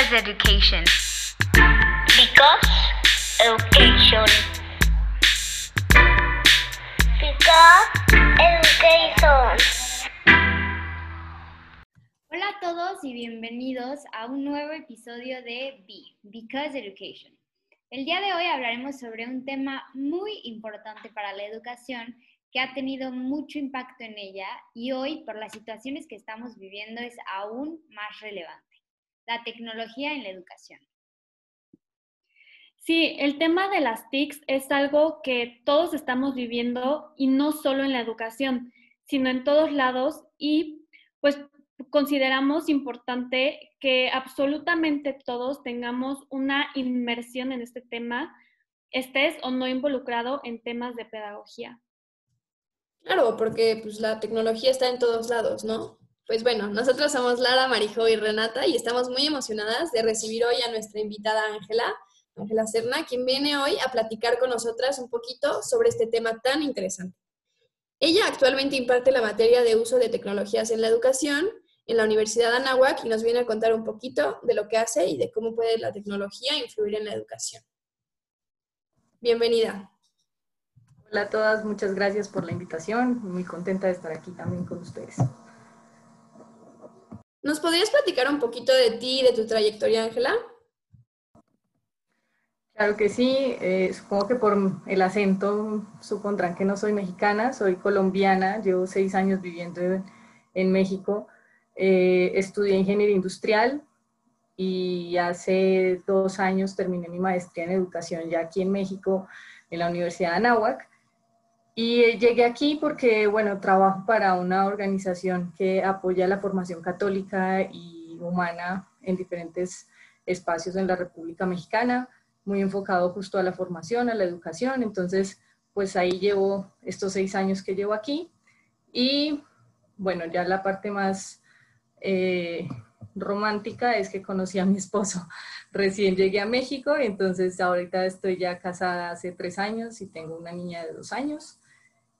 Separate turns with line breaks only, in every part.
Because education.
Because education. Because education.
Hola a todos y bienvenidos a un nuevo episodio de Be, Because Education. El día de hoy hablaremos sobre un tema muy importante para la educación que ha tenido mucho impacto en ella y hoy por las situaciones que estamos viviendo es aún más relevante, la tecnología en la educación.
Sí, el tema de las TICs es algo que todos estamos viviendo y no solo en la educación, sino en todos lados y pues consideramos importante que absolutamente todos tengamos una inmersión en este tema, estés o no involucrado en temas de pedagogía.
Claro, porque pues la tecnología está en todos lados, ¿no? Pues bueno, nosotros somos Lara, Marijo y Renata y estamos muy emocionadas de recibir hoy a nuestra invitada Ángela, Ángela Serna, quien viene hoy a platicar con nosotras un poquito sobre este tema tan interesante. Ella actualmente imparte la materia de uso de tecnologías en la educación en la Universidad de Anáhuac y nos viene a contar un poquito de lo que hace y de cómo puede la tecnología influir en la educación. Bienvenida.
Hola a todas, muchas gracias por la invitación. Muy contenta de estar aquí también con ustedes.
¿Nos podrías platicar un poquito de ti y de tu trayectoria, Ángela?
Claro que sí, eh, supongo que por el acento supondrán que no soy mexicana, soy colombiana, llevo seis años viviendo en México, eh, estudié ingeniería industrial y hace dos años terminé mi maestría en educación ya aquí en México, en la Universidad de Anáhuac. Y eh, llegué aquí porque, bueno, trabajo para una organización que apoya la formación católica y humana en diferentes espacios en la República Mexicana, muy enfocado justo a la formación, a la educación. Entonces, pues ahí llevo estos seis años que llevo aquí. Y bueno, ya la parte más eh, romántica es que conocí a mi esposo. Recién llegué a México entonces ahorita estoy ya casada hace tres años y tengo una niña de dos años.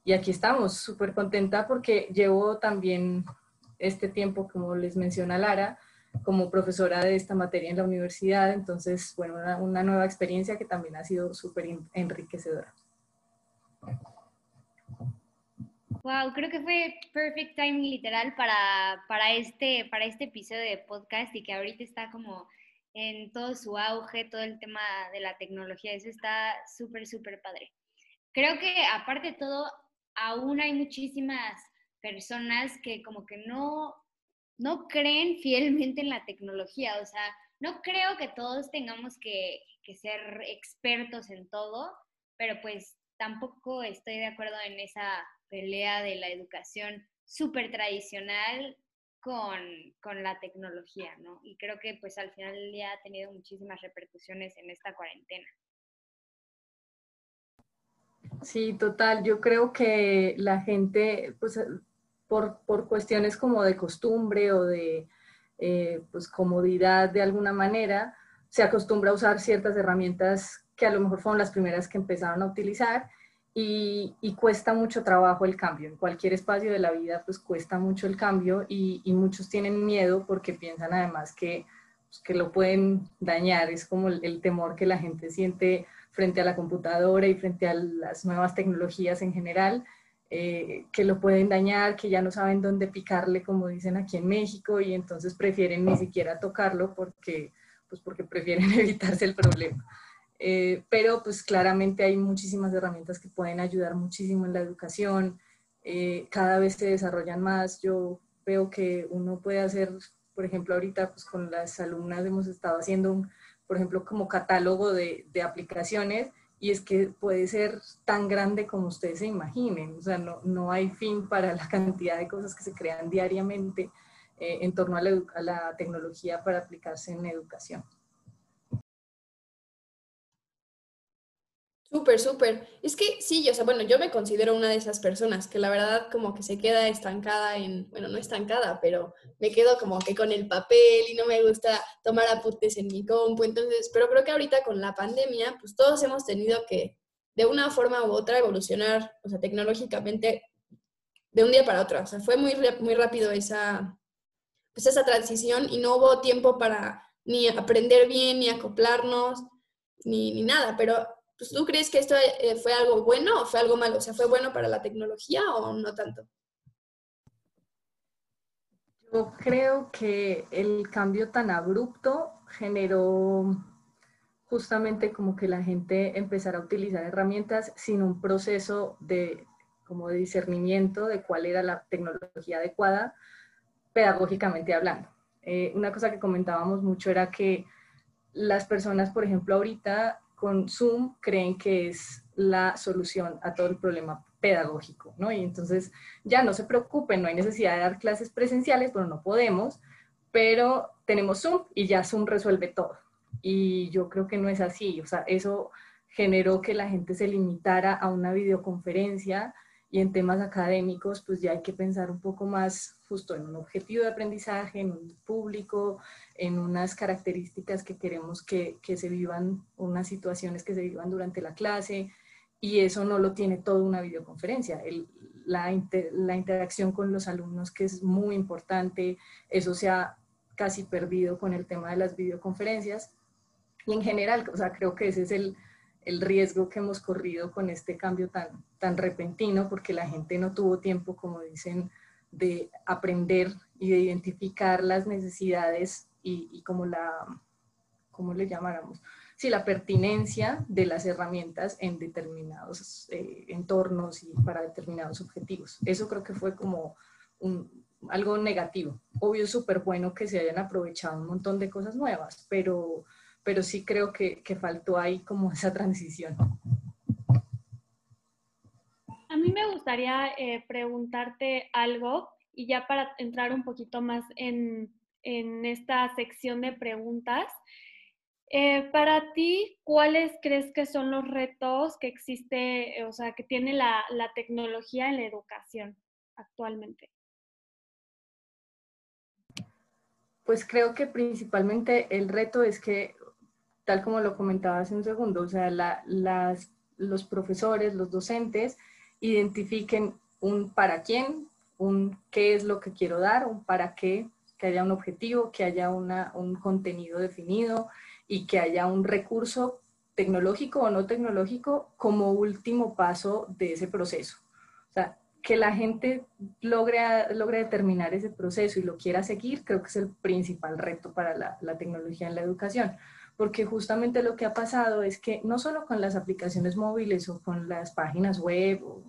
Y aquí estamos, súper contenta porque llevo también este tiempo, como les menciona Lara, como profesora de esta materia en la universidad. Entonces, bueno, una, una nueva experiencia que también ha sido súper enriquecedora.
Wow, creo que fue perfect timing literal para, para, este, para este episodio de podcast y que ahorita está como en todo su auge, todo el tema de la tecnología, eso está súper, súper padre. Creo que aparte de todo, aún hay muchísimas personas que como que no, no creen fielmente en la tecnología, o sea, no creo que todos tengamos que, que ser expertos en todo, pero pues tampoco estoy de acuerdo en esa pelea de la educación súper tradicional con, con, la tecnología, ¿no? Y creo que pues al final día ha tenido muchísimas repercusiones en esta cuarentena.
Sí, total. Yo creo que la gente, pues por, por cuestiones como de costumbre o de eh, pues comodidad de alguna manera, se acostumbra a usar ciertas herramientas que a lo mejor fueron las primeras que empezaron a utilizar y, cuesta mucho trabajo el cambio. En cualquier espacio de la vida, pues cuesta mucho el cambio y, muchos tienen miedo porque piensan además que, pues, que lo pueden dañar. Es como el, temor que la gente siente frente a la computadora y frente a las nuevas tecnologías en general, eh, que lo pueden dañar, que ya no saben dónde picarle, como dicen aquí en México, y entonces prefieren ni siquiera tocarlo porque, pues porque prefieren evitarse el problema. Eh, pero pues claramente hay muchísimas herramientas que pueden ayudar muchísimo en la educación, eh, cada vez se desarrollan más, yo veo que uno puede hacer, por ejemplo, ahorita pues con las alumnas hemos estado haciendo, un, por ejemplo, como catálogo de, de, aplicaciones y es que puede ser tan grande como ustedes se imaginen, o sea, no, no hay fin para la cantidad de cosas que se crean diariamente eh, en torno a la, a la tecnología para aplicarse en educación.
Súper, súper. Es que sí, o sea, bueno, yo me considero una de esas personas que la verdad como que se queda estancada en, bueno, no estancada, pero me quedo como que con el papel y no me gusta tomar apuntes en mi compu. Entonces, pero creo que ahorita con la pandemia, pues todos hemos tenido que, de una forma u otra, evolucionar, o sea, tecnológicamente de un día para otro. O sea, fue muy, muy rápido esa, pues esa transición y no hubo tiempo para ni aprender bien, ni acoplarnos, ni, ni nada. Pero, pues, ¿tú crees que esto eh, fue algo bueno o fue algo malo? O sea, ¿fue bueno para la tecnología o no tanto?
Yo creo que el cambio tan abrupto generó justamente como que la gente empezara a utilizar herramientas sin un proceso de como de discernimiento de cuál era la tecnología adecuada pedagógicamente hablando. Eh, una cosa que comentábamos mucho era que las personas, por ejemplo, ahorita con Zoom creen que es la solución a todo el problema pedagógico, ¿no? Y entonces ya no se preocupen, no hay necesidad de dar clases presenciales, pero no podemos, pero tenemos Zoom y ya Zoom resuelve todo. Y yo creo que no es así, o sea, eso generó que la gente se limitara a una videoconferencia y en temas académicos, pues ya hay que pensar un poco más justo en un objetivo de aprendizaje, en un público, en unas características que queremos que, que se vivan, unas situaciones que se vivan durante la clase, y eso no lo tiene toda una videoconferencia. la, la, interacción con los alumnos, que es muy importante, eso se ha casi perdido con el tema de las videoconferencias. Y en general, o sea, creo que ese es el, el riesgo que hemos corrido con este cambio tan, tan repentino, porque la gente no tuvo tiempo, como dicen, de aprender y de identificar las necesidades y, y como la, ¿cómo le llamáramos? sí, la pertinencia de las herramientas en determinados eh, entornos y para determinados objetivos. Eso creo que fue como algo negativo. Obvio, súper bueno que se hayan aprovechado un montón de cosas nuevas, pero, pero sí creo que, que faltó ahí como esa transición.
A mí me gustaría eh, preguntarte algo y ya para entrar un poquito más en, en esta sección de preguntas. Eh, para ti, ¿cuáles crees que son los retos que existe, eh, o sea, que tiene la, la tecnología en la educación actualmente?
Pues creo que principalmente el reto es que, tal como lo comentaba hace un segundo, o sea, la, las, los profesores, los docentes, identifiquen un para quién, un qué es lo que quiero dar, un para qué, que haya un objetivo, que haya una, un contenido definido, y que haya un recurso tecnológico o no tecnológico como último paso de ese proceso. O sea, que la gente logre, logre determinar ese proceso y lo quiera seguir, creo que es el principal reto para la, la tecnología en la educación porque justamente lo que ha pasado es que no solo con las aplicaciones móviles o con las páginas web o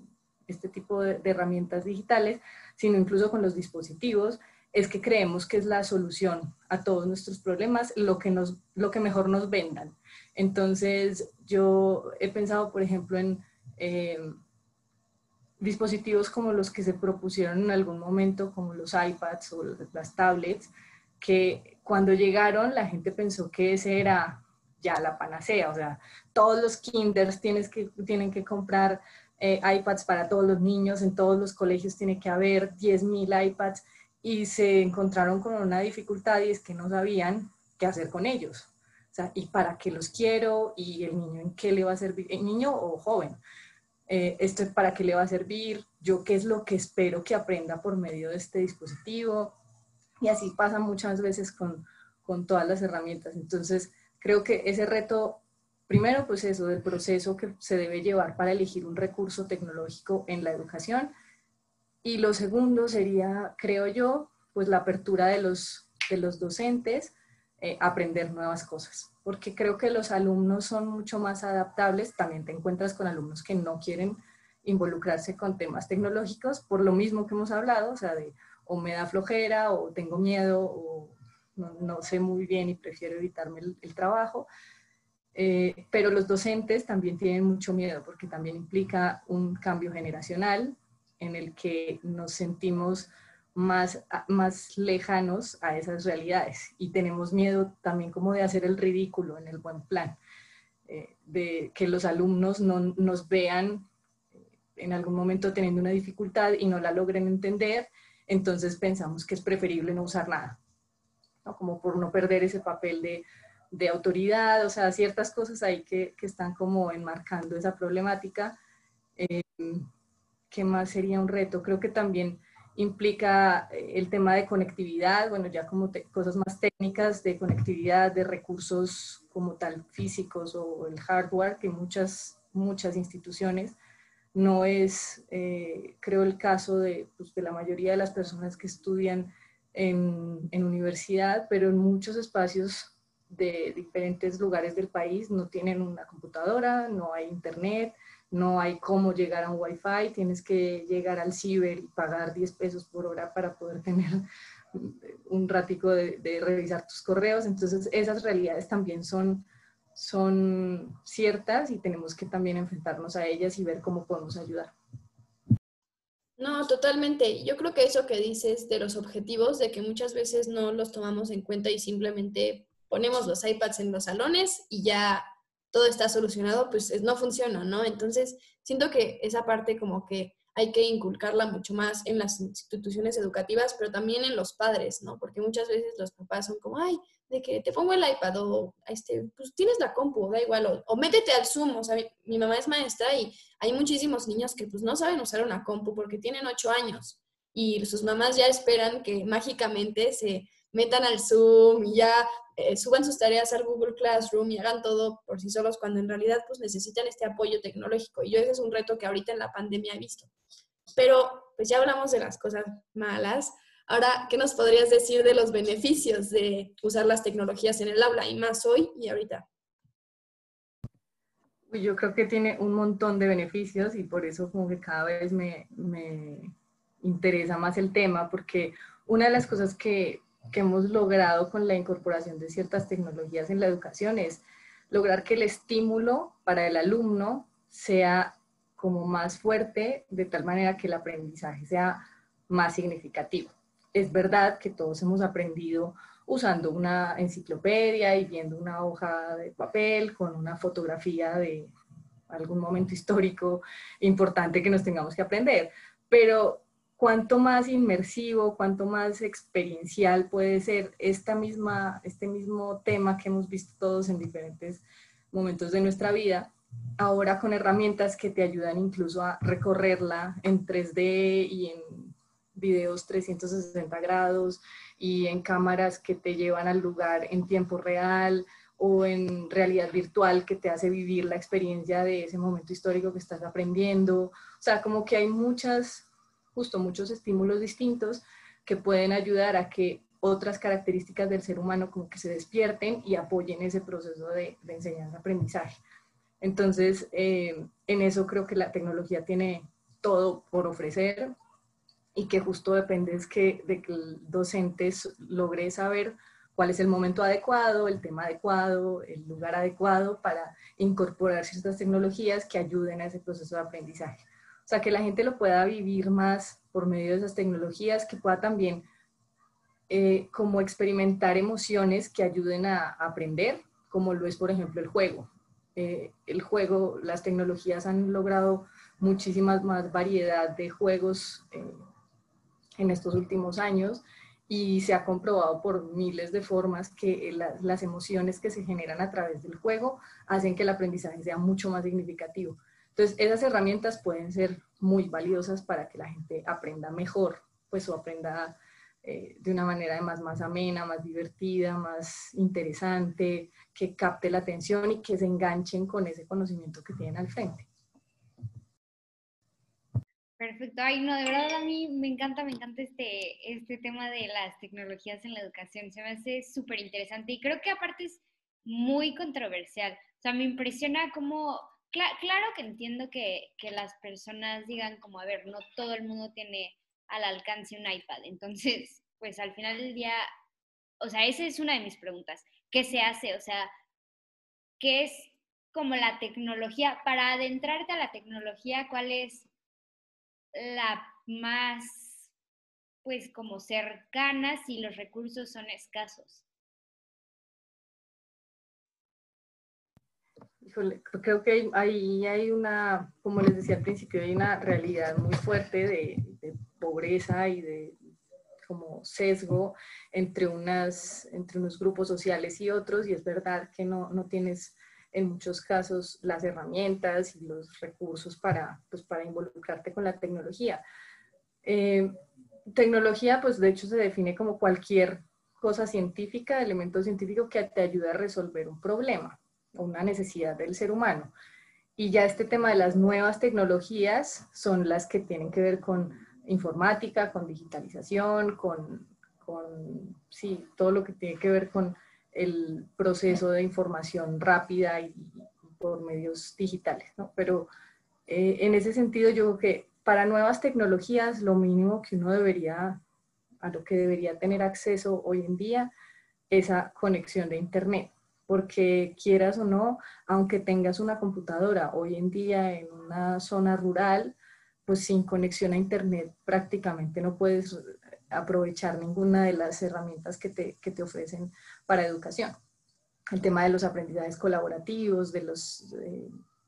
este tipo de, herramientas digitales, sino incluso con los dispositivos, es que creemos que es la solución a todos nuestros problemas, lo que, nos, lo que mejor nos vendan. Entonces, yo he pensado, por ejemplo, en eh, dispositivos como los que se propusieron en algún momento, como los iPads o las tablets, que cuando llegaron la gente pensó que ese era ya la panacea, o sea, todos los kinders tienes que, tienen que comprar eh, iPads para todos los niños, en todos los colegios tiene que haber 10.000 iPads y se encontraron con una dificultad y es que no sabían qué hacer con ellos. O sea, y para qué los quiero y el niño en qué le va a servir, el niño o joven, eh, esto es para qué le va a servir, yo qué es lo que espero que aprenda por medio de este dispositivo. Y así pasa muchas veces con, con todas las herramientas. Entonces, creo que ese reto, primero, pues eso del proceso que se debe llevar para elegir un recurso tecnológico en la educación. Y lo segundo sería, creo yo, pues la apertura de los, de los docentes, eh, aprender nuevas cosas, porque creo que los alumnos son mucho más adaptables, también te encuentras con alumnos que no quieren involucrarse con temas tecnológicos, por lo mismo que hemos hablado, o sea, de o me da flojera o tengo miedo o no, sé muy bien y prefiero evitarme el, trabajo. Eh, pero los docentes también tienen mucho miedo porque también implica un cambio generacional, en el que nos sentimos más, más lejanos a esas realidades y tenemos miedo también como de hacer el ridículo en el buen plan, eh, de que los alumnos no nos vean eh, en algún momento teniendo una dificultad y no la logren entender, entonces pensamos que es preferible no usar nada, como por no perder ese papel de, autoridad, o sea, ciertas cosas ahí que, que están como enmarcando esa problemática. Eh, ¿qué más sería un reto? Creo que también implica eh, el tema de conectividad, bueno, ya como cosas más técnicas de conectividad, de recursos como tal físicos o el hardware que muchas, muchas instituciones no es, eh, creo, el caso de, pues, de, la mayoría de las personas que estudian en, en, universidad, pero en muchos espacios de diferentes lugares del país no tienen una computadora, no hay internet, no hay cómo llegar a un wifi, tienes que llegar al ciber y pagar 10 pesos por hora para poder tener un ratico de, de revisar tus correos. Entonces, esas realidades también son son ciertas y tenemos que también enfrentarnos a ellas y ver cómo podemos ayudar.
No, totalmente. Yo creo que eso que dices de los objetivos, de que muchas veces no los tomamos en cuenta y simplemente ponemos los iPads en los salones y ya todo está solucionado, pues no funciona, ¿no? Entonces, siento que esa parte como que hay que inculcarla mucho más en las instituciones educativas, pero también en los padres, ¿no? Porque muchas veces los papás son como, ay, de que te pongo el iPad o este, pues tienes la compu, da igual, o, métete al Zoom, o sea, mi, mamá es maestra y hay muchísimos niños que pues no saben usar una compu porque tienen ocho años y sus mamás ya esperan que mágicamente se metan al Zoom y ya eh, suban sus tareas al Google Classroom y hagan todo por sí solos cuando en realidad pues necesitan este apoyo tecnológico. Y yo ese es un reto que ahorita en la pandemia he visto. Pero pues ya hablamos de las cosas malas. Ahora, ¿qué nos podrías decir de los beneficios de usar las tecnologías en el aula y más hoy y ahorita?
Yo creo que tiene un montón de beneficios y por eso como que cada vez me, interesa más el tema, porque una de las cosas que, que hemos logrado con la incorporación de ciertas tecnologías en la educación es lograr que el estímulo para el alumno sea como más fuerte, de tal manera que el aprendizaje sea más significativo es verdad que todos hemos aprendido usando una enciclopedia y viendo una hoja de papel con una fotografía de algún momento histórico importante que nos tengamos que aprender. Pero cuánto más inmersivo, cuánto más experiencial puede ser esta misma, este mismo tema que hemos visto todos en diferentes momentos de nuestra vida, ahora con herramientas que te ayudan incluso a recorrerla en 3D y en videos 360 grados y en cámaras que te llevan al lugar en tiempo real o en realidad virtual que te hace vivir la experiencia de ese momento histórico que estás aprendiendo. O sea, como que hay muchas, justo muchos estímulos distintos que pueden ayudar a que otras características del ser humano como que se despierten y apoyen ese proceso de, enseñanza-aprendizaje. Entonces, eh, en eso creo que la tecnología tiene todo por ofrecer y que justo depende es que, de que el docente logre saber cuál es el momento adecuado, el tema adecuado, el lugar adecuado para incorporar ciertas tecnologías que ayuden a ese proceso de aprendizaje. Sea, que la gente lo pueda vivir más por medio de esas tecnologías, que pueda también eh, como experimentar emociones que ayuden a, aprender, como lo es, por ejemplo, el juego. Eh, el juego, las tecnologías han logrado muchísimas más variedad de juegos eh, en estos últimos años y se ha comprobado por miles de formas que las emociones que se generan a través del juego hacen que el aprendizaje sea mucho más significativo. Entonces, esas herramientas pueden ser muy valiosas para que la gente aprenda mejor, pues o aprenda eh, de una manera además más amena, más divertida, más interesante, que capte la atención y que se enganchen con ese conocimiento que tienen al frente.
Perfecto. Ay, no, de verdad a mí me encanta, me encanta este, este tema de las tecnologías en la educación. Se me hace súper interesante y creo que aparte es muy controversial. O sea, me impresiona cómo, claro que entiendo que, que las personas digan como, a ver, no todo el mundo tiene al alcance un iPad. Entonces, pues al final del día, o sea, esa es una de mis preguntas. ¿Qué se hace? O sea, ¿qué es como la tecnología? Para adentrarte a la tecnología, ¿cuál es la más, pues, como cercana si los recursos son escasos?
Creo que ahí hay, una, como les decía al principio, hay una realidad muy fuerte de, pobreza y de como sesgo entre, unas, entre unos grupos sociales y otros, y es verdad que no, no tienes en muchos casos las herramientas y los recursos para, pues, para involucrarte con la tecnología. Eh, tecnología, pues de hecho se define como cualquier cosa científica, elemento científico que te ayuda a resolver un problema una necesidad del ser humano. Y ya este tema de las nuevas tecnologías son las que tienen que ver con informática, con digitalización, con, con sí, todo lo que tiene que ver con el proceso de información rápida y, por medios digitales, ¿no? Pero eh, en ese sentido yo creo que para nuevas tecnologías lo mínimo que uno debería, a lo que debería tener acceso hoy en día, esa conexión de Internet porque quieras o no, aunque tengas una computadora hoy en día en una zona rural, pues sin conexión a Internet prácticamente no puedes aprovechar ninguna de las herramientas que te, que te ofrecen para educación. El tema de los aprendizajes colaborativos, de los,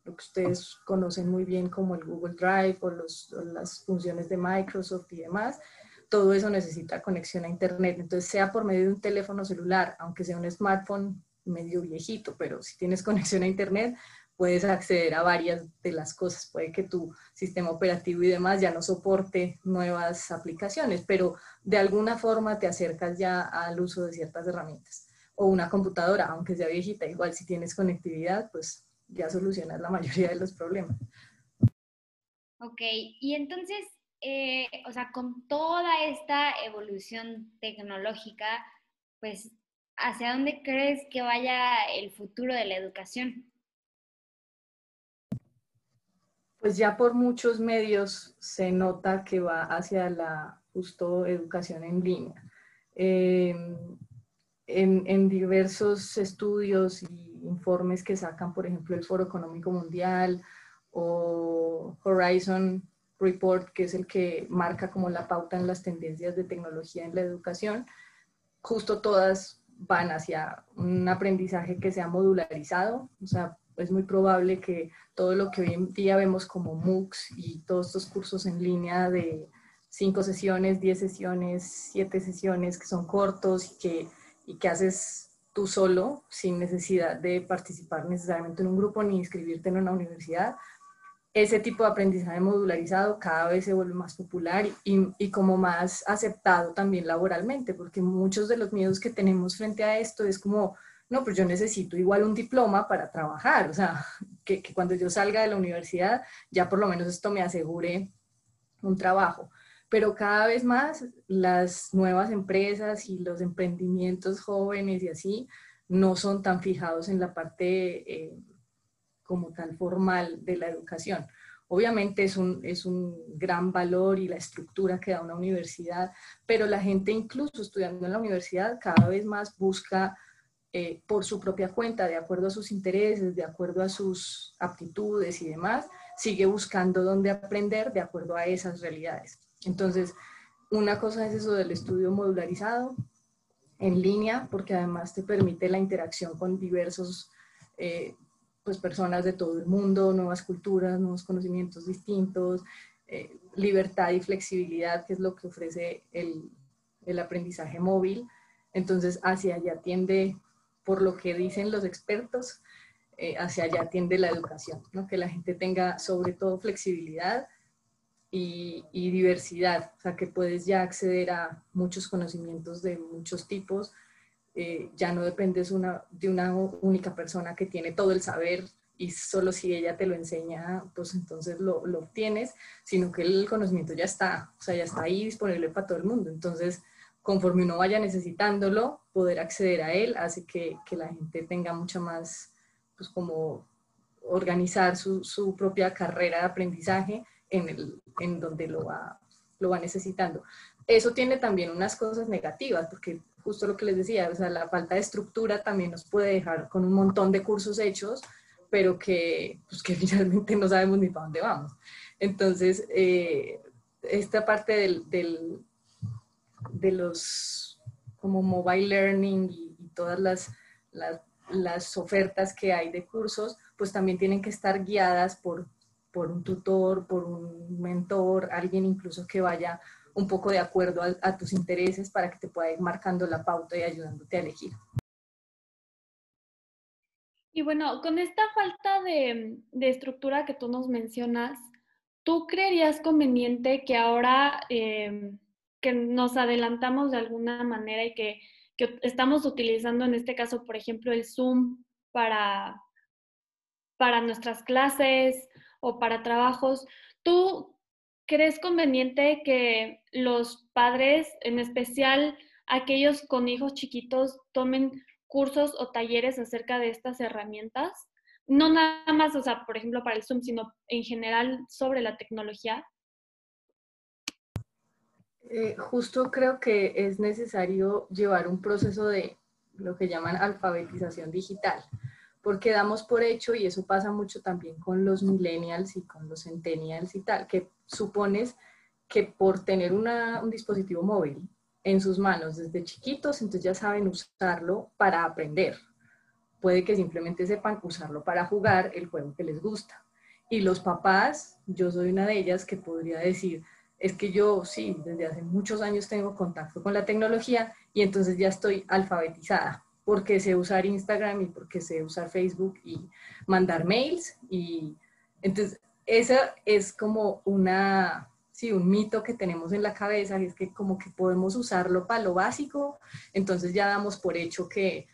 lo que ustedes conocen muy bien como el Google Drive o, los, o las funciones de Microsoft y demás, todo eso necesita conexión a Internet. Entonces, sea por medio de un teléfono celular, aunque sea un smartphone medio viejito, pero si tienes conexión a Internet, puedes acceder a varias de las cosas. Puede que tu sistema operativo y demás ya no soporte nuevas aplicaciones, pero de alguna forma te acercas ya al uso de ciertas herramientas. O una computadora, aunque sea viejita, igual si tienes conectividad, pues ya solucionas la mayoría de los problemas.
Ok, y entonces, eh, o sea, con toda esta evolución tecnológica, pues, ¿hacia dónde crees que vaya el futuro de la educación?
pues ya por muchos medios se nota que va hacia la justo educación en línea. Em, en, diversos estudios y informes que sacan, por ejemplo, el Foro Económico Mundial o Horizon Report, que es el que marca como la pauta en las tendencias de tecnología en la educación, justo todas van hacia un aprendizaje que sea modularizado, o sea, es muy probable que todo lo que hoy en día vemos como MOOCs y todos estos cursos en línea de cinco sesiones, diez sesiones, siete sesiones que son cortos y que, y que haces tú solo sin necesidad de participar necesariamente en un grupo ni inscribirte en una universidad. Ese tipo de aprendizaje modularizado cada vez se vuelve más popular y, y como más aceptado también laboralmente, porque muchos de los miedos que tenemos frente a esto es como, no, pues yo necesito igual un diploma para trabajar, o sea, que, cuando yo salga de la universidad ya por lo menos esto me asegure un trabajo. Pero cada vez más las nuevas empresas y los emprendimientos jóvenes y así no son tan fijados en la parte eh, como tal formal de la educación. Obviamente es un, es un gran valor y la estructura que da una universidad, pero la gente incluso estudiando en la universidad cada vez más busca eh, por su propia cuenta, de acuerdo a sus intereses, de acuerdo a sus aptitudes y demás, sigue buscando dónde aprender de acuerdo a esas realidades. Entonces, una cosa es eso del estudio modularizado en línea, porque además te permite la interacción con diversos, eh, pues personas de todo el mundo, nuevas culturas, nuevos conocimientos distintos, eh, libertad y flexibilidad, que es lo que ofrece el, el aprendizaje móvil. Entonces, hacia allá tiende por lo que dicen los expertos, eh, hacia allá tiende la educación, ¿no? que la gente tenga sobre todo flexibilidad y, diversidad, o sea, que puedes ya acceder a muchos conocimientos de muchos tipos, eh, ya no dependes de una única persona que tiene todo el saber y solo si ella te lo enseña, pues entonces lo, lo obtienes, sino que el conocimiento ya está, o sea, ya está ahí disponible para todo el mundo. Entonces, conforme uno vaya necesitándolo, poder acceder a él hace que, que la gente tenga mucha más, pues como organizar su, su propia carrera de aprendizaje en, el, en donde lo va, lo va necesitando. Eso tiene también unas cosas negativas, porque justo lo que les decía, o sea, la falta de estructura también nos puede dejar con un montón de cursos hechos, pero que, pues que finalmente no sabemos ni para dónde vamos. Entonces, eh, esta parte de los como mobile learning y, todas las, las, ofertas que hay de cursos, pues también tienen que estar guiadas por, por un tutor, por un mentor, alguien incluso que vaya un poco de acuerdo a, tus intereses para que te pueda ir marcando la pauta y ayudándote a elegir.
Y bueno, con esta falta de, de, estructura que tú nos mencionas, ¿tú creerías conveniente que ahora eh, que nos adelantamos de alguna manera y que, que estamos utilizando en este caso, por ejemplo, el Zoom para, para nuestras clases o para trabajos. ¿Tú crees conveniente que los padres, en especial aquellos con hijos chiquitos, tomen cursos o talleres acerca de estas herramientas? No nada más, o sea, por ejemplo, para el Zoom, sino en general sobre la tecnología.
Eh, justo creo que es necesario llevar un proceso de lo que llaman alfabetización digital, porque damos por hecho, y eso pasa mucho también con los millennials y con los centennials y tal, que supones que por tener un dispositivo móvil en sus manos desde chiquitos, entonces ya saben usarlo para aprender. Puede que simplemente sepan usarlo para jugar el juego que les gusta. Y los papás, yo soy una de ellas que podría decir, es que yo sí, desde hace muchos años tengo contacto con la tecnología y entonces ya estoy alfabetizada porque sé usar Instagram y porque sé usar Facebook y mandar mails. Y entonces, esa es como una, sí, un mito que tenemos en la cabeza, y es que como que podemos usarlo para lo básico, entonces ya damos por hecho que,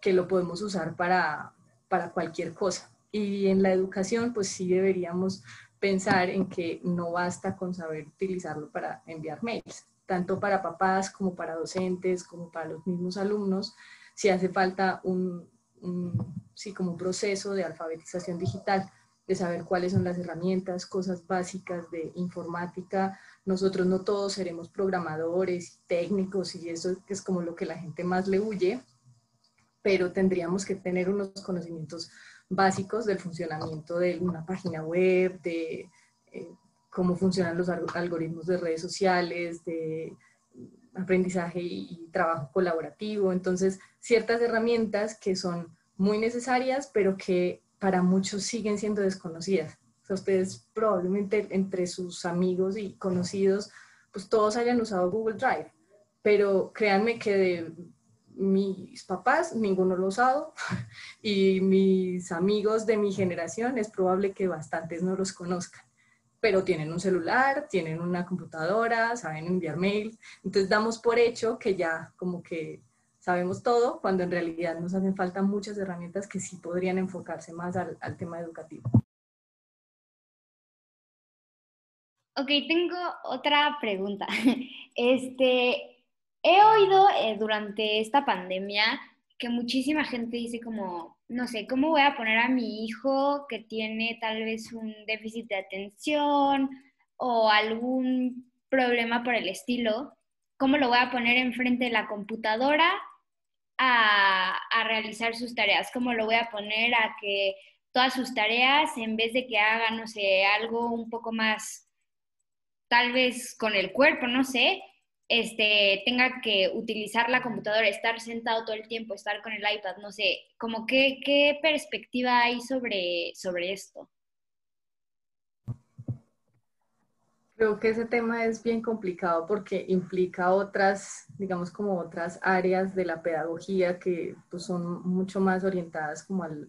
que lo podemos usar para, para cualquier cosa. Y en la educación, pues sí deberíamos pensar en que no basta con saber utilizarlo para enviar mails, tanto para papás como para docentes, como para los mismos alumnos, si hace falta un, sí, como un proceso de alfabetización digital, de saber cuáles son las herramientas, cosas básicas de informática. Nosotros no todos seremos programadores, técnicos y eso es como lo que la gente más le huye, pero tendríamos que tener unos conocimientos básicos del funcionamiento de una página web, de eh, cómo funcionan los algoritmos de redes sociales, de aprendizaje y, trabajo colaborativo. Entonces, ciertas herramientas que son muy necesarias, pero que para muchos siguen siendo desconocidas. ustedes probablemente entre sus amigos y conocidos, pues todos hayan usado Google Drive, pero créanme que de mis papás ninguno lo ha usado y mis amigos de mi generación es probable que bastantes no los conozcan pero tienen un celular, tienen una computadora, saben enviar mail. Entonces damos por hecho que ya como que sabemos todo, cuando en realidad nos hacen falta muchas herramientas que sí podrían enfocarse más al, tema educativo.
Ok, tengo otra pregunta. Este, he oído eh, durante esta pandemia que muchísima gente dice como, no sé, ¿cómo voy a poner a mi hijo que tiene tal vez un déficit de atención o algún problema por el estilo? ¿Cómo lo voy a poner enfrente de la computadora a, a realizar sus tareas? ¿Cómo lo voy a poner a que todas sus tareas, en vez de que haga, no sé, algo un poco más, tal vez con el cuerpo, no sé, este, tenga que utilizar la computadora, estar sentado todo el tiempo, estar con el iPad, no sé, como qué, qué perspectiva hay sobre, sobre esto.
Creo que ese tema es bien complicado porque implica otras, digamos, como otras áreas de la pedagogía que pues, son mucho más orientadas como al,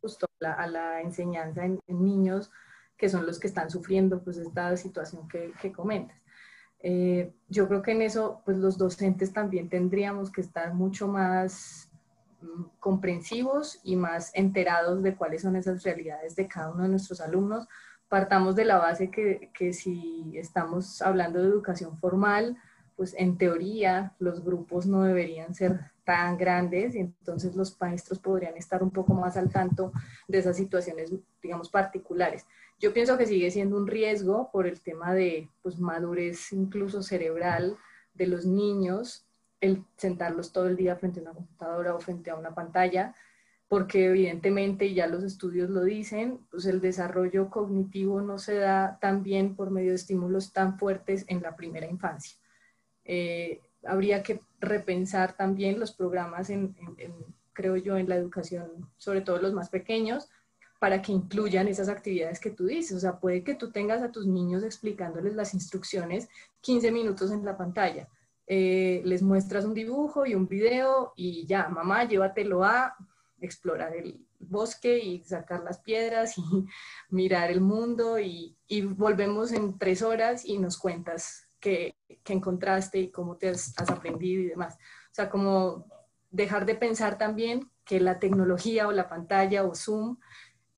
justo a la, enseñanza en, niños, que son los que están sufriendo pues esta situación que, que comentas. Eh, yo creo que en eso, pues los docentes también tendríamos que estar mucho más mm, comprensivos y más enterados de cuáles son esas realidades de cada uno de nuestros alumnos. Partamos de la base que, que si estamos hablando de educación formal, pues en teoría los grupos no deberían ser tan grandes y entonces los maestros podrían estar un poco más al tanto de esas situaciones, digamos, particulares. Yo pienso que sigue siendo un riesgo por el tema de pues, madurez incluso cerebral de los niños, el sentarlos todo el día frente a una computadora o frente a una pantalla, porque evidentemente, ya los estudios lo dicen, pues el desarrollo cognitivo no se da tan bien por medio de estímulos tan fuertes en la primera infancia. Eh, habría que repensar también los programas, en, creo yo, en la educación, sobre todo los más pequeños, para que incluyan esas actividades que tú dices. O sea, puede que tú tengas a tus niños explicándoles las instrucciones 15 minutos en la pantalla. Eh, les muestras un dibujo y un video y ya, mamá, llévatelo a explorar el bosque y sacar las piedras y mirar el mundo y, volvemos en tres horas y nos cuentas que encontraste y cómo te has, has aprendido y demás. O sea, como dejar de pensar también que la tecnología o la pantalla o Zoom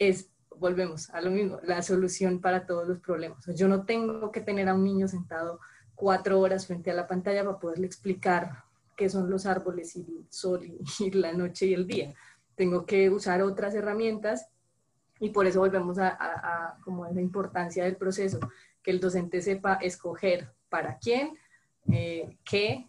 es, volvemos a lo mismo, la solución para todos los problemas. Yo no tengo que tener a un niño sentado cuatro horas frente a la pantalla para poderle explicar qué son los árboles y el sol y, la noche y el día. Tengo que usar otras herramientas y por eso volvemos a, a, como la importancia del proceso, que el docente sepa escoger para quién, eh, qué,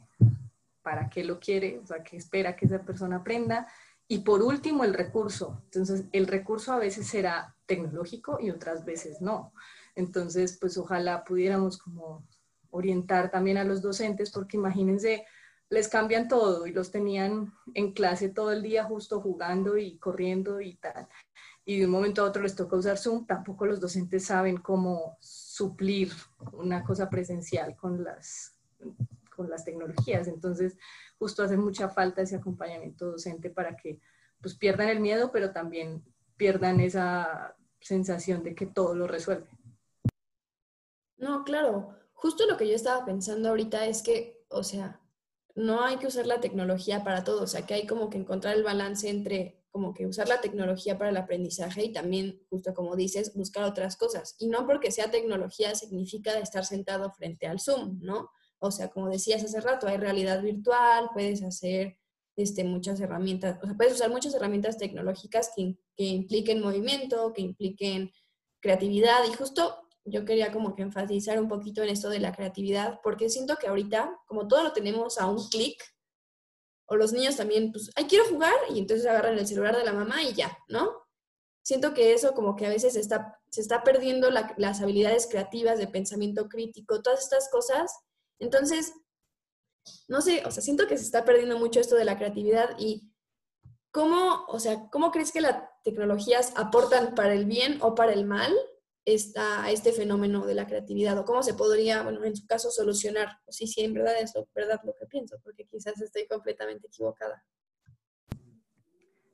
para qué lo quiere, o sea, qué espera que esa persona aprenda. Y por último, el recurso. Entonces, el recurso a veces será tecnológico y otras veces no. Entonces, pues ojalá pudiéramos como orientar también a los docentes, porque imagínense, les cambian todo y los tenían en clase todo el día justo jugando y corriendo y tal. Y de un momento a otro les toca usar Zoom, tampoco los docentes saben cómo suplir una cosa presencial con las, con las tecnologías. Entonces, justo hace mucha falta ese acompañamiento docente para que pues pierdan el miedo, pero también pierdan esa sensación de que todo lo resuelve.
No, claro. Justo lo que yo estaba pensando ahorita es que, o sea, no hay que usar la tecnología para todo, o sea, que hay como que encontrar el balance entre como que usar la tecnología para el aprendizaje y también, justo como dices, buscar otras cosas. Y no porque sea tecnología significa estar sentado frente al Zoom, ¿no? O sea, como decías hace rato, hay realidad virtual, puedes hacer este, muchas herramientas, o sea, puedes usar muchas herramientas tecnológicas que, que impliquen movimiento, que impliquen creatividad. Y justo yo quería como que enfatizar un poquito en esto de la creatividad, porque siento que ahorita, como todo lo tenemos a un clic, o los niños también, pues, ay, quiero jugar, y entonces agarran el celular de la mamá y ya, ¿no? Siento que eso como que a veces está, se está perdiendo las habilidades creativas de pensamiento crítico, todas estas cosas. Entonces, no sé, o sea, siento que se está perdiendo mucho esto de la creatividad y cómo, o sea, ¿cómo crees que las tecnologías aportan para el bien o para el mal? esta, este fenómeno de la creatividad o cómo se podría, bueno, en su caso, solucionar. O si, sí, en verdad es verdad lo que pienso, porque quizás estoy completamente equivocada.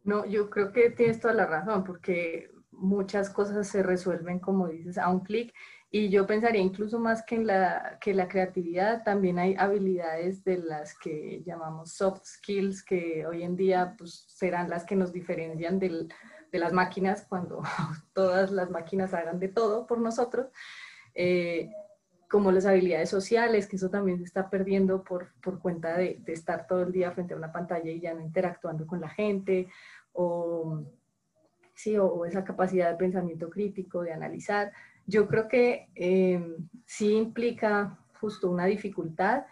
No, yo creo que tienes toda la razón, porque muchas cosas se resuelven, como dices, a un clic. Y yo pensaría incluso más que en la, que la creatividad, también hay habilidades de las que llamamos soft skills, que hoy en día pues, serán las que nos diferencian del, de las máquinas cuando todas las máquinas hagan de todo por nosotros, eh, como las habilidades sociales, que eso también se está perdiendo por, por cuenta de, estar todo el día frente a una pantalla y ya no interactuando con la gente, o, sí, o, esa capacidad de pensamiento crítico, de analizar. Yo creo que eh, sí implica justo una dificultad.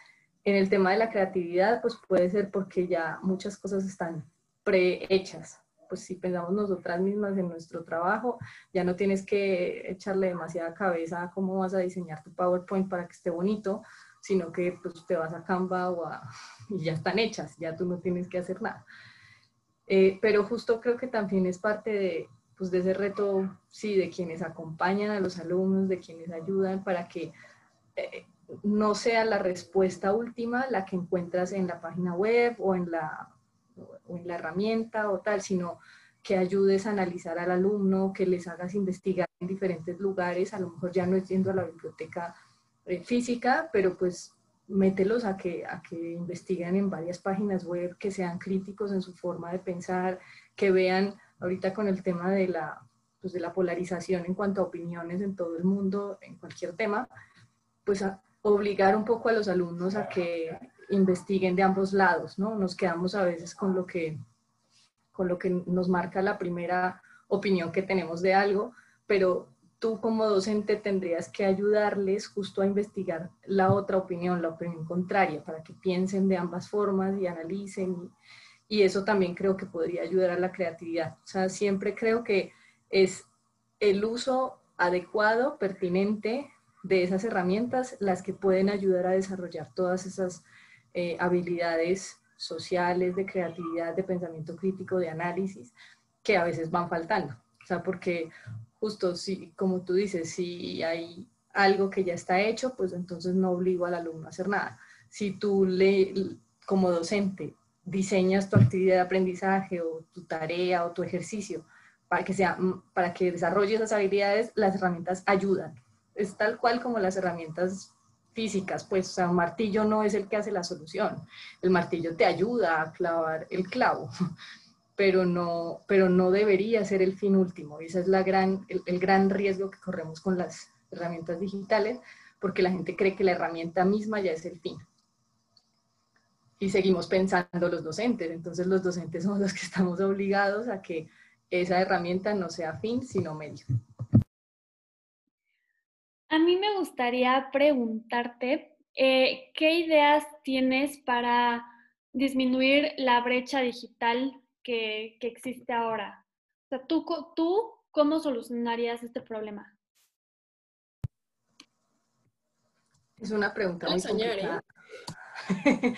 En el tema de la creatividad, pues puede ser porque ya muchas cosas están prehechas, pues si pensamos nosotras mismas en nuestro trabajo, ya no tienes que echarle demasiada cabeza a cómo vas a diseñar tu PowerPoint para que esté bonito, sino que pues te vas a Canva o a, y ya están hechas, ya tú no tienes que hacer nada. Eh, pero justo creo que también es parte de, pues, de ese reto, sí, de quienes acompañan a los alumnos, de quienes ayudan para que eh, no sea la respuesta última la que encuentras en la página web o en la en la herramienta o tal, sino que ayudes a analizar al alumno, que les hagas investigar en diferentes lugares, a lo mejor ya no es yendo a la biblioteca eh, física, pero pues mételos a que, a que investiguen en varias páginas web, que sean críticos en su forma de pensar, que vean ahorita con el tema de la, pues de la polarización en cuanto a opiniones en todo el mundo, en cualquier tema, pues obligar un poco a los alumnos a que investiguen de ambos lados, ¿no? Nos quedamos a veces con lo que, con lo que nos marca la primera opinión que tenemos de algo, pero tú como docente tendrías que ayudarles justo a investigar la otra opinión, la opinión contraria, para que piensen de ambas formas y analicen. Y eso también creo que podría ayudar a la creatividad. O sea, siempre creo que es el uso adecuado, pertinente de esas herramientas las que pueden ayudar a desarrollar todas esas eh, habilidades sociales, de creatividad, de pensamiento crítico, de análisis, que a veces van faltando. O sea, porque justo si, como tú dices, si hay algo que ya está hecho, pues entonces no obligo al alumno a hacer nada. Si tú le, como docente diseñas tu actividad de aprendizaje o tu tarea o tu ejercicio para que, sea, para que desarrolle esas habilidades, las herramientas ayudan. Es tal cual como las herramientas físicas, pues o sea, un martillo no es el que hace la solución. El martillo te ayuda a clavar el clavo, pero no, pero no debería ser el fin último. Ese es la gran, el, el gran riesgo que corremos con las herramientas digitales, porque la gente cree que la herramienta misma ya es el fin. Y seguimos pensando los docentes, entonces los docentes somos los que estamos obligados a que esa herramienta no sea fin, sino medio.
A mí me gustaría preguntarte, eh, ¿qué ideas tienes para disminuir la brecha digital que, que existe ahora? O sea, ¿tú, ¿tú cómo solucionarías este problema?
Es una pregunta muy
soñar, ¿eh?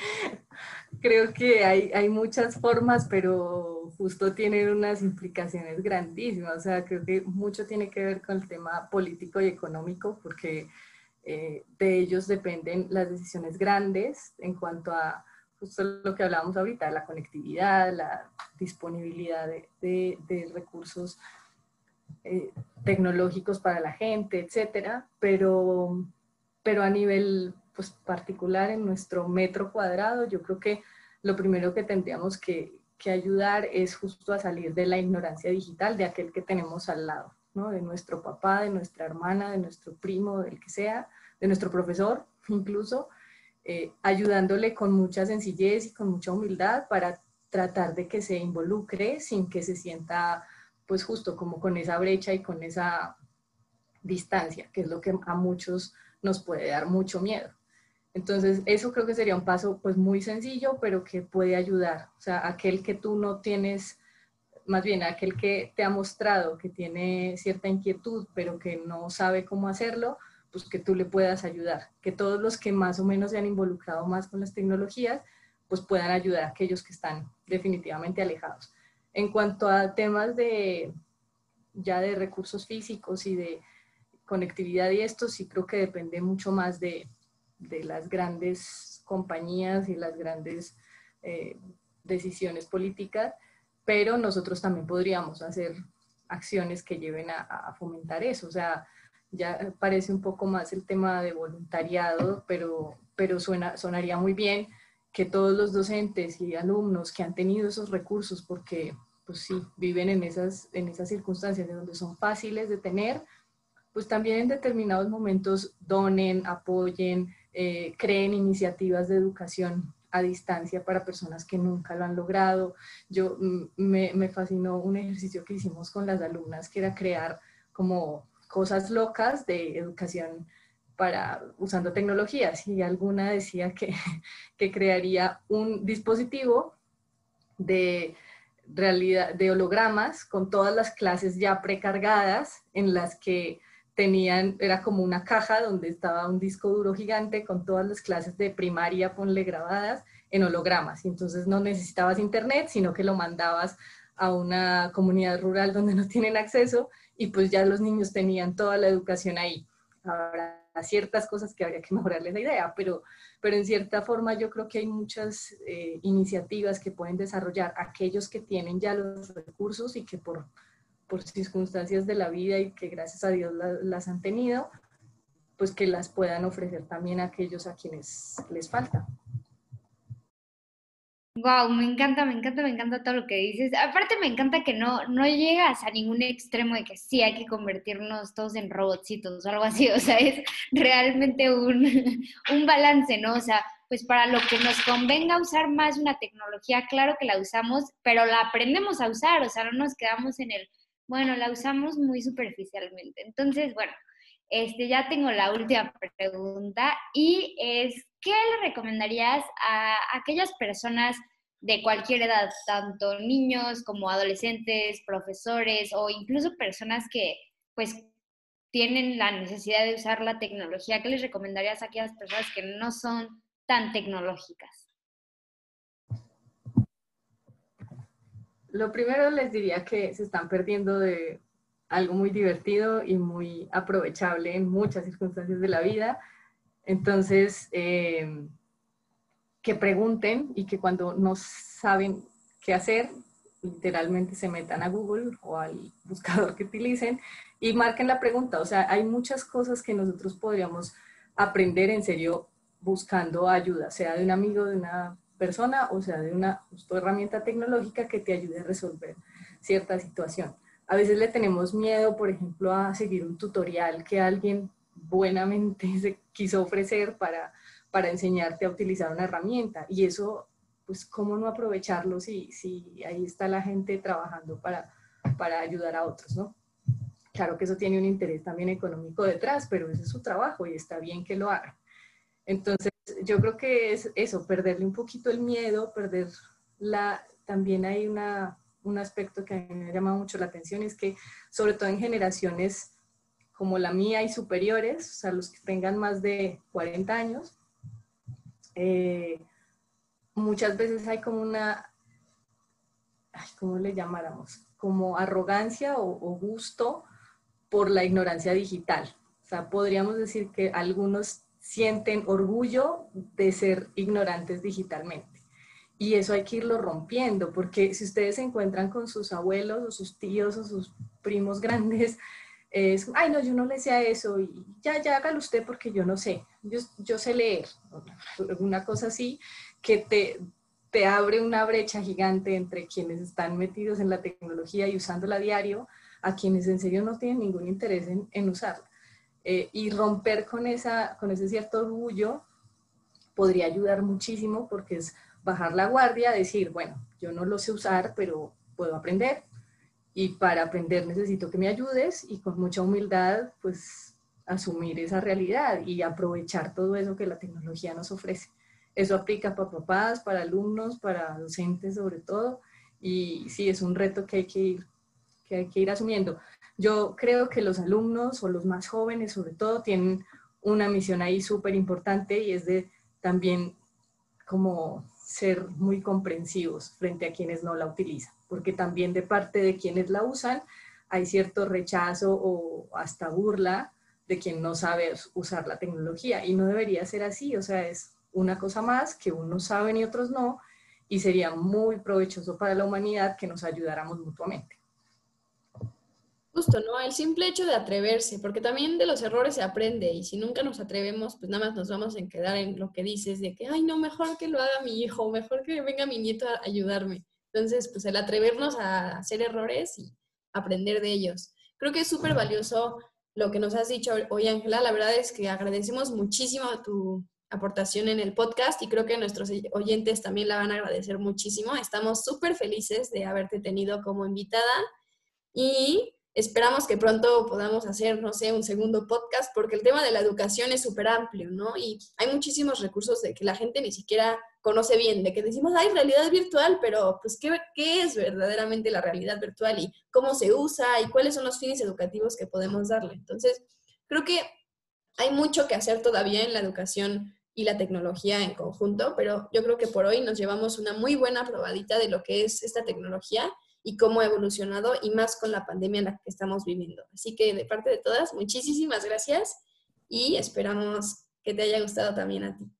Creo que hay, hay muchas formas, pero justo tienen unas implicaciones grandísimas. O sea, creo que mucho tiene que ver con el tema político y económico, porque eh, de ellos dependen las decisiones grandes en cuanto a justo lo que hablábamos ahorita, la conectividad, la disponibilidad de, de, de recursos eh, tecnológicos para la gente, etcétera, pero, pero a nivel pues, particular en nuestro metro cuadrado, yo creo que lo primero que tendríamos que, ayudar es justo a salir de la ignorancia digital de aquel que tenemos al lado, de nuestro papá, de nuestra hermana, de nuestro primo, del que sea, de nuestro profesor incluso, eh, ayudándole con mucha sencillez y con mucha humildad para tratar de que se involucre sin que se sienta pues justo como con esa brecha y con esa distancia, que es lo que a muchos nos puede dar mucho miedo. Entonces, eso creo que sería un paso pues muy sencillo, pero que puede ayudar. O sea, aquel que tú no tienes, más bien aquel que te ha mostrado que tiene cierta inquietud, pero que no sabe cómo hacerlo, pues que tú le puedas ayudar. Que todos los que más o menos se han involucrado más con las tecnologías, pues puedan ayudar a aquellos que están definitivamente alejados. En cuanto a temas de ya de recursos físicos y de conectividad y esto, sí creo que depende mucho más de, de las grandes compañías y las grandes eh, decisiones políticas, pero nosotros también podríamos hacer acciones que lleven a, a, fomentar eso. O sea, ya parece un poco más el tema de voluntariado, pero, pero suena, sonaría muy bien que todos los docentes y alumnos que han tenido esos recursos, porque pues sí, viven en esas, en esas circunstancias de donde son fáciles de tener, pues también en determinados momentos donen, apoyen, eh, creen iniciativas de educación a distancia para personas que nunca lo han logrado. Yo mm, me, me, fascinó un ejercicio que hicimos con las alumnas que era crear como cosas locas de educación para usando tecnologías y alguna decía que, que crearía un dispositivo de realidad de hologramas con todas las clases ya precargadas en las que tenían, era como una caja donde estaba un disco duro gigante con todas las clases de primaria, ponle grabadas en hologramas. Y entonces no necesitabas internet, sino que lo mandabas a una comunidad rural donde no tienen acceso y pues ya los niños tenían toda la educación ahí. Habrá ciertas cosas que habría que mejorarles la idea, pero, pero en cierta forma yo creo que hay muchas eh, iniciativas que pueden desarrollar aquellos que tienen ya los recursos y que por por circunstancias de la vida y que gracias a Dios la, las han tenido, pues que las puedan ofrecer también a aquellos a quienes les falta.
Wow, me encanta, me encanta, me encanta todo lo que dices. Aparte me encanta que no, no llegas a ningún extremo de que sí hay que convertirnos todos en robotcitos o algo así. O sea, es realmente un, un balance, ¿no? O sea, pues para lo que nos convenga usar más una tecnología, claro que la usamos, pero la aprendemos a usar, o sea, no nos quedamos en el, bueno, la usamos muy superficialmente. Entonces, bueno, este, ya tengo la última pregunta y es, ¿qué le recomendarías a aquellas personas de cualquier edad, tanto niños como adolescentes, profesores o incluso personas que pues tienen la necesidad de usar la tecnología? ¿Qué les recomendarías a aquellas personas que no son tan tecnológicas?
Lo primero les diría que se están perdiendo de algo muy divertido y muy aprovechable en muchas circunstancias de la vida. Entonces, eh, que pregunten y que cuando no saben qué hacer, literalmente se metan a Google o al buscador que utilicen y marquen la pregunta. O sea, hay muchas cosas que nosotros podríamos aprender en serio buscando ayuda, sea de un amigo, de una persona o sea de una herramienta tecnológica que te ayude a resolver cierta situación. A veces le tenemos miedo, por ejemplo, a seguir un tutorial que alguien buenamente se quiso ofrecer para, para enseñarte a utilizar una herramienta. Y eso, pues, ¿cómo no aprovecharlo si, si ahí está la gente trabajando para, para ayudar a otros, ¿no? Claro que eso tiene un interés también económico detrás, pero ese es su trabajo y está bien que lo haga. Entonces, yo creo que es eso, perderle un poquito el miedo, perder la... También hay una, un aspecto que a mí me llama mucho la atención, es que sobre todo en generaciones como la mía y superiores, o sea, los que tengan más de 40 años, eh, muchas veces hay como una, ¿cómo le llamáramos? Como arrogancia o, o, gusto por la ignorancia digital. O sea, podríamos decir que algunos sienten orgullo de ser ignorantes digitalmente. Y eso hay que irlo rompiendo, porque si ustedes se encuentran con sus abuelos o sus tíos o sus primos grandes, es, ay, no, yo no le sé eso, y ya, ya hágalo usted porque yo no sé, yo, yo sé leer, una cosa así, que te, te abre una brecha gigante entre quienes están metidos en la tecnología y usándola a diario, a quienes en serio no tienen ningún interés en, en usarla. Eh, y romper con, esa, con ese cierto orgullo podría ayudar muchísimo porque es bajar la guardia, decir, bueno, yo no lo sé usar, pero puedo aprender y para aprender necesito que me ayudes y con mucha humildad, pues asumir esa realidad y aprovechar todo eso que la tecnología nos ofrece. Eso aplica para papás, para alumnos, para docentes sobre todo y sí, es un reto que hay que ir, que hay que ir asumiendo. Yo creo que los alumnos o los más jóvenes sobre todo tienen una misión ahí súper importante y es de también como ser muy comprensivos frente a quienes no la utilizan, porque también de parte de quienes la usan hay cierto rechazo o hasta burla de quien no sabe usar la tecnología y no debería ser así, o sea, es una cosa más que unos saben y otros no y sería muy provechoso para la humanidad que nos ayudáramos mutuamente.
Justo, ¿no? El simple hecho de atreverse, porque también de los errores se aprende y si nunca nos atrevemos, pues nada más nos vamos a quedar en lo que dices de que, ay, no, mejor que lo haga mi hijo, mejor que venga mi nieto a ayudarme. Entonces, pues el atrevernos a hacer errores y aprender de ellos. Creo que es súper valioso lo que nos has dicho hoy, Ángela. La verdad es que agradecemos muchísimo tu aportación en el podcast y creo que nuestros oyentes también la van a agradecer muchísimo. Estamos súper felices de haberte tenido como invitada y Esperamos que pronto podamos hacer, no sé, un segundo podcast, porque el tema de la educación es súper amplio, ¿no? Y hay muchísimos recursos de que la gente ni siquiera conoce bien, de que decimos, hay realidad virtual, pero pues, ¿qué, ¿qué es verdaderamente la realidad virtual y cómo se usa y cuáles son los fines educativos que podemos darle? Entonces, creo que hay mucho que hacer todavía en la educación y la tecnología en conjunto, pero yo creo que por hoy nos llevamos una muy buena probadita de lo que es esta tecnología y cómo ha evolucionado y más con la pandemia en la que estamos viviendo. Así que de parte de todas, muchísimas gracias y esperamos que te haya gustado también a ti.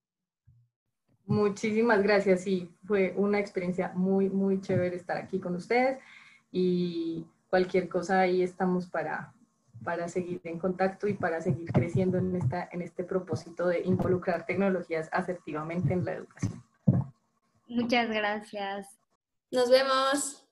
Muchísimas gracias, sí, fue una experiencia muy, muy chévere estar aquí con ustedes y cualquier cosa ahí estamos para, para seguir en contacto y para seguir creciendo en, esta, en este propósito de involucrar tecnologías asertivamente en la educación.
Muchas gracias.
Nos vemos.